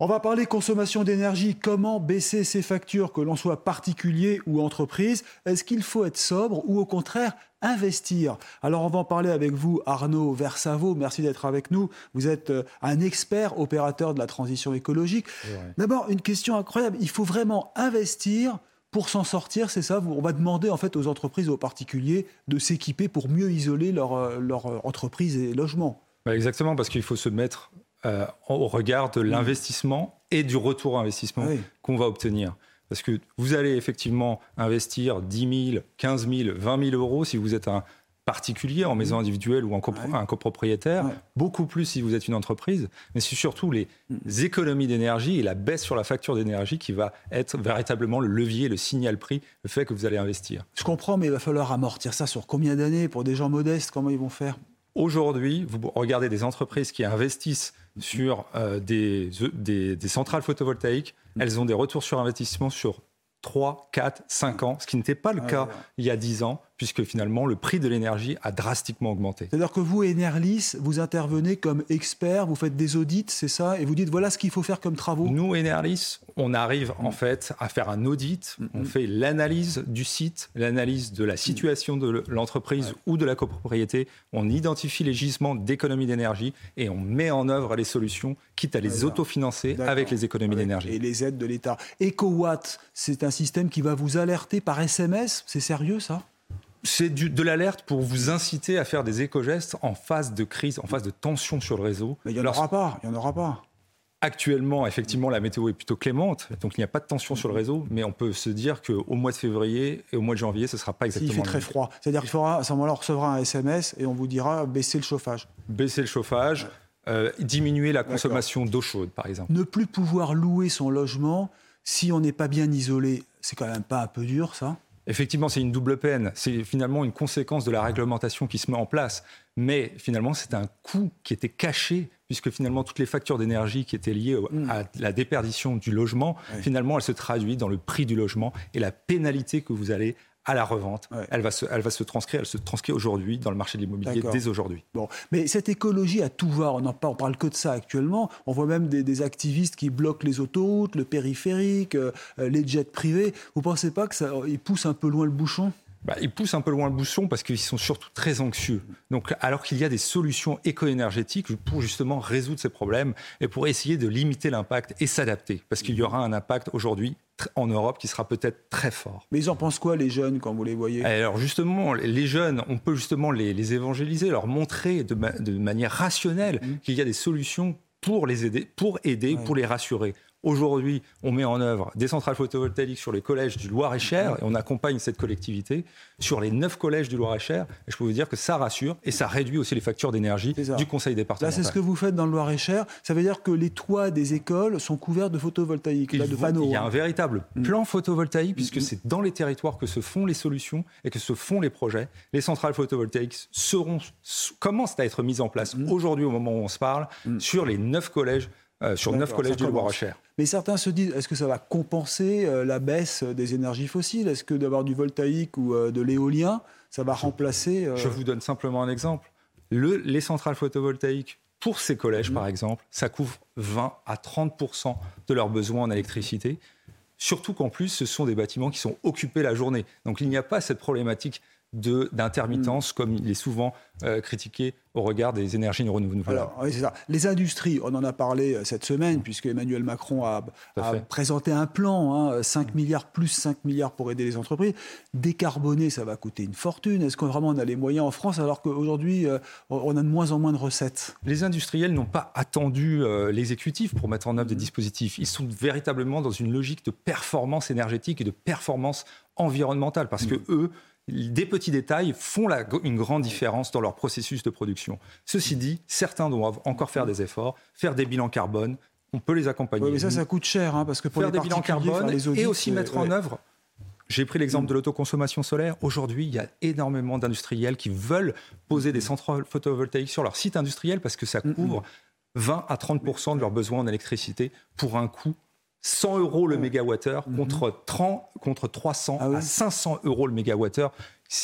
On va parler consommation d'énergie. Comment baisser ses factures, que l'on soit particulier ou entreprise? Est-ce qu'il faut être sobre ou au contraire investir? Alors on va en parler avec vous, Arnaud Versavo. Merci d'être avec nous. Vous êtes euh, un expert opérateur de la transition écologique. D'abord, une question incroyable. Il faut vraiment investir pour s'en sortir, c'est ça? On va demander en fait aux entreprises et aux particuliers de s'équiper pour mieux isoler leur, euh, leur euh, entreprise et logement. Bah, exactement, parce qu'il faut se mettre euh, au regard de l'investissement et du retour à investissement Oui. qu'on va obtenir. Parce que vous allez effectivement investir 10 000, 15 000, 20 000 euros si vous êtes un particulier en maison individuelle ou en copro- Ouais. un copropriétaire, Ouais. beaucoup plus si vous êtes une entreprise, mais c'est surtout les économies d'énergie et la baisse sur la facture d'énergie qui va être véritablement le levier, le signal prix, le fait que vous allez investir. Je comprends, mais il va falloir amortir ça sur combien d'années pour des gens modestes Comment ils vont faire? Aujourd'hui, vous regardez des entreprises qui investissent sur euh, des, des- des centrales photovoltaïques, elles ont des retours sur investissement sur 3, 4, 5 ans, ce qui n'était pas le Ouais, cas ouais. il y a 10 ans, puisque finalement le prix de l'énergie a drastiquement augmenté. C'est-à-dire que vous, Enerlis, vous intervenez comme expert, vous faites des audits, c'est ça Et vous dites voilà ce qu'il faut faire comme travaux. Nous, Enerlis, on arrive Mm. en fait à faire un audit, on fait l'analyse du site, l'analyse de la situation de l'entreprise ou de la copropriété, on identifie les gisements d'économie d'énergie et on met en œuvre les solutions, quitte à les autofinancer avec les économies d'énergie. Et les aides de l'État. EcoWatt, c'est un système qui va vous alerter par SMS C'est sérieux ça? C'est de l'alerte pour vous inciter à faire des éco-gestes en phase de crise, en phase de tension sur le réseau. Mais il n'y en aura pas, il n'y en aura pas. Actuellement, effectivement, la météo est plutôt clémente, donc il n'y a pas de tension sur le réseau, mais on peut se dire qu'au mois de février et au mois de janvier, ce ne sera pas exactement fait le très froid. C'est-à-dire qu'il faudra, à ce moment-là, on recevra un SMS et on vous dira baisser le chauffage. Baisser le chauffage, euh, diminuer la consommation d'eau chaude, par exemple. Ne plus pouvoir louer son logement si on n'est pas bien isolé, c'est quand même pas un peu dur ça Effectivement, c'est une double peine. C'est finalement une conséquence de la réglementation qui se met en place. Mais finalement, c'est un coût qui était caché, puisque finalement, toutes les factures d'énergie qui étaient liées au- à la déperdition du logement, finalement, elles se traduisent dans le prix du logement et la pénalité que vous allez à la revente. Ouais. Elle, va se, elle va se transcrire, elle se transcrit aujourd'hui dans le marché de l'immobilier dès aujourd'hui. Bon, mais cette écologie à tout va, on n'en parle, on parle que de ça actuellement. On voit même des, des activistes qui bloquent les autoroutes, le périphérique, euh, euh, les jets privés. Vous pensez pas que ça, ils poussent un peu loin le bouchon? Bah, ils poussent un peu loin le bouchon parce qu'ils sont surtout très anxieux. Donc, alors qu'il y a des solutions éco-énergétiques pour justement résoudre ces problèmes et pour essayer de limiter l'impact et s'adapter. Parce qu'il y aura un impact aujourd'hui en Europe qui sera peut-être très fort. Mais ils en pensent quoi les jeunes quand vous les voyez? Alors justement, les jeunes, on peut justement les, les évangéliser, leur montrer de, ma- de manière rationnelle qu'il y a des solutions pour les aider, pour aider, pour les rassurer. Aujourd'hui, on met en œuvre des centrales photovoltaïques sur les collèges du Loir-et-Cher et on accompagne cette collectivité sur les neuf collèges du Loir-et-Cher. Et je peux vous dire que ça rassure et ça réduit aussi les factures d'énergie du conseil Là, départemental. c'est ce que vous faites dans le Loir-et-Cher. Ça veut dire que les toits des écoles sont couverts de photovoltaïques, là, de panneaux. Il y a un hein. véritable plan photovoltaïque, puisque c'est dans les territoires que se font les solutions et que se font les projets. Les centrales photovoltaïques seront, commencent à être mises en place aujourd'hui, au moment où on se parle, sur les neuf collèges, euh, sur neuf collèges du. Loir-et-Cher. Mais certains se disent, est-ce que ça va compenser euh, la baisse des énergies fossiles? Est-ce que d'avoir du voltaïque ou euh, de l'éolien, ça va remplacer euh, Je vous donne simplement un exemple. Le- les centrales photovoltaïques, pour ces collèges, par exemple, ça couvre 20 à 30% de leurs besoins en électricité. Surtout qu'en plus, ce sont des bâtiments qui sont occupés la journée. Donc il n'y a pas cette problématique d'intermittence comme il est souvent euh, critiqué au regard des énergies renouvelables. Alors, oui, c'est ça. Les industries, on en a parlé euh, cette semaine, puisque Emmanuel Macron a, présenté un plan, hein, 5 milliards plus 5 milliards pour aider les entreprises. Décarboner, ça va coûter une fortune. Est-ce qu'on vraiment on a les moyens en France, alors qu'aujourd'hui, euh, on a de moins en moins de recettes? Les industriels n'ont pas attendu euh, l'exécutif pour mettre en œuvre des dispositifs. Ils sont véritablement dans une logique de performance énergétique et de performance environnementale parce que eux, des petits détails font une grande différence dans leur processus de production. Ceci dit, certains doivent encore faire des efforts, faire des bilans carbone. On peut les accompagner. mais ça, ça coûte cher, hein, parce que pour faire les des bilans carbone et aussi mettre en œuvre j'ai pris l'exemple de l'autoconsommation solaire. Aujourd'hui, il y a énormément d'industriels qui veulent poser des centrales photovoltaïques sur leur site industriel parce que ça couvre 20 à 30% de leurs besoins en électricité pour un coût 100 euros le mégawattheure contre, 30, contre 300 ah à 500 euros le mégawattheure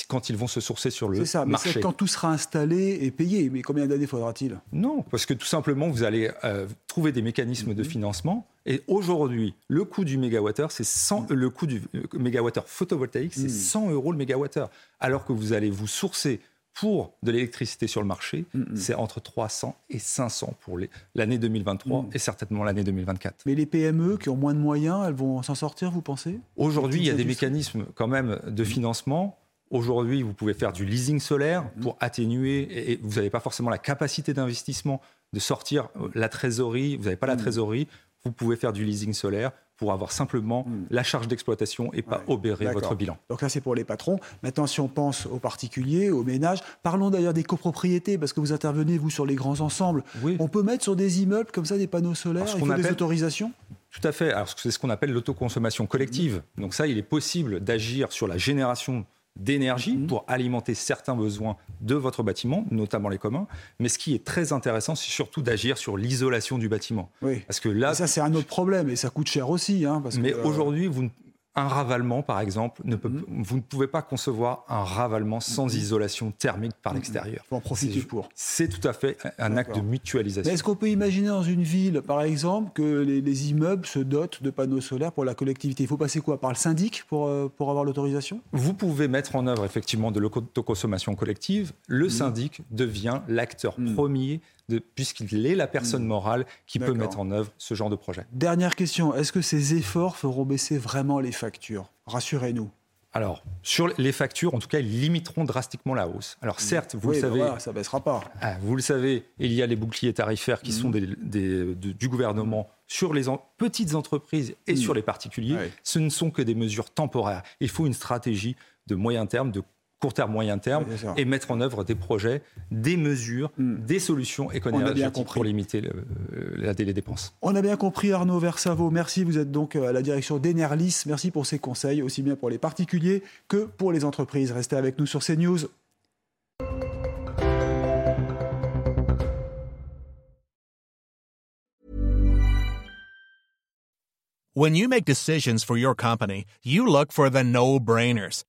quand ils vont se sourcer sur le C'est ça, mais quand tout sera installé et payé. Mais combien d'années faudra-t-il? Non, parce que tout simplement, vous allez euh, trouver des mécanismes de mhm. financement. Et aujourd'hui, le coût du mégawattheure, c'est 100, le coût du euh, mégawattheure photovoltaïque, c'est 100 mhm. euros le mégawattheure. Alors que vous allez vous sourcer pour de l'électricité sur le marché, mhm. c'est entre 300 et 500 pour l'année 2023 et certainement l'année 2024. Mais les PME qui ont moins de moyens, elles vont s'en sortir, vous pensez? Aujourd'hui, il y a des mécanismes quand même de financement. Aujourd'hui, vous pouvez faire du leasing solaire pour atténuer, et vous n'avez pas forcément la capacité d'investissement de sortir euh, la trésorerie, vous n'avez pas la trésorerie, vous pouvez faire du leasing solaire pour avoir simplement mmh. la charge d'exploitation et pas obérer votre bilan. Donc là, c'est pour les patrons. Maintenant, si on pense aux particuliers, aux ménages, parlons d'ailleurs des copropriétés, parce que vous intervenez, vous, sur les grands ensembles. On peut mettre sur des immeubles comme ça des panneaux solaires, il faut des autorisations? Tout à fait. Alors, c'est ce qu'on appelle l'autoconsommation collective. Donc ça, il est possible d'agir sur la génération d'énergie mhm. pour alimenter certains besoins de votre bâtiment, notamment les communs. Mais ce qui est très intéressant, c'est surtout d'agir sur l'isolation du bâtiment. Oui. Parce que là, ça c'est un autre problème et ça coûte cher aussi. Hein, parce mais euh, aujourd'hui, vous un ravalement, par exemple, ne peut, mm-hmm. vous ne pouvez pas concevoir un ravalement sans mm-hmm. isolation thermique par mm-hmm. l'extérieur. Il faut en profiter pour. C'est tout à fait un acte de mutualisation. Est-ce qu'on peut imaginer dans une ville, par exemple, que les, immeubles se dotent de panneaux solaires pour la collectivité? Il faut passer quoi? Par le syndic pour, euh, pour avoir l'autorisation? Vous pouvez mettre en œuvre effectivement de l'autoconsommation collective. Le syndic devient l'acteur premier puisqu'il est la personne mm. morale qui peut mettre en œuvre ce genre de projet. Dernière question, est-ce que ces efforts feront baisser vraiment les factures? Rassurez-nous. Alors, sur les factures, en tout cas, ils limiteront drastiquement la hausse. Alors, mm. certes, vous le savez. ça baissera pas. Ah, vous le savez, il y a les boucliers tarifaires qui sont des, du gouvernement sur les petites entreprises et sur les particuliers. Ce ne sont que des mesures temporaires. Il faut une stratégie de moyen terme, de court terme, moyen terme, et mettre en œuvre des projets, des mesures, hmm. des solutions économiques pour limiter la, les dépenses. On a bien compris Arnaud Versavo. Merci, vous êtes donc euh, à la direction d'Enerlis. Merci pour ces conseils, aussi bien pour les particuliers que pour les entreprises. Restez avec nous sur CNews. When you make decisions for your company, you look for the no-brainers.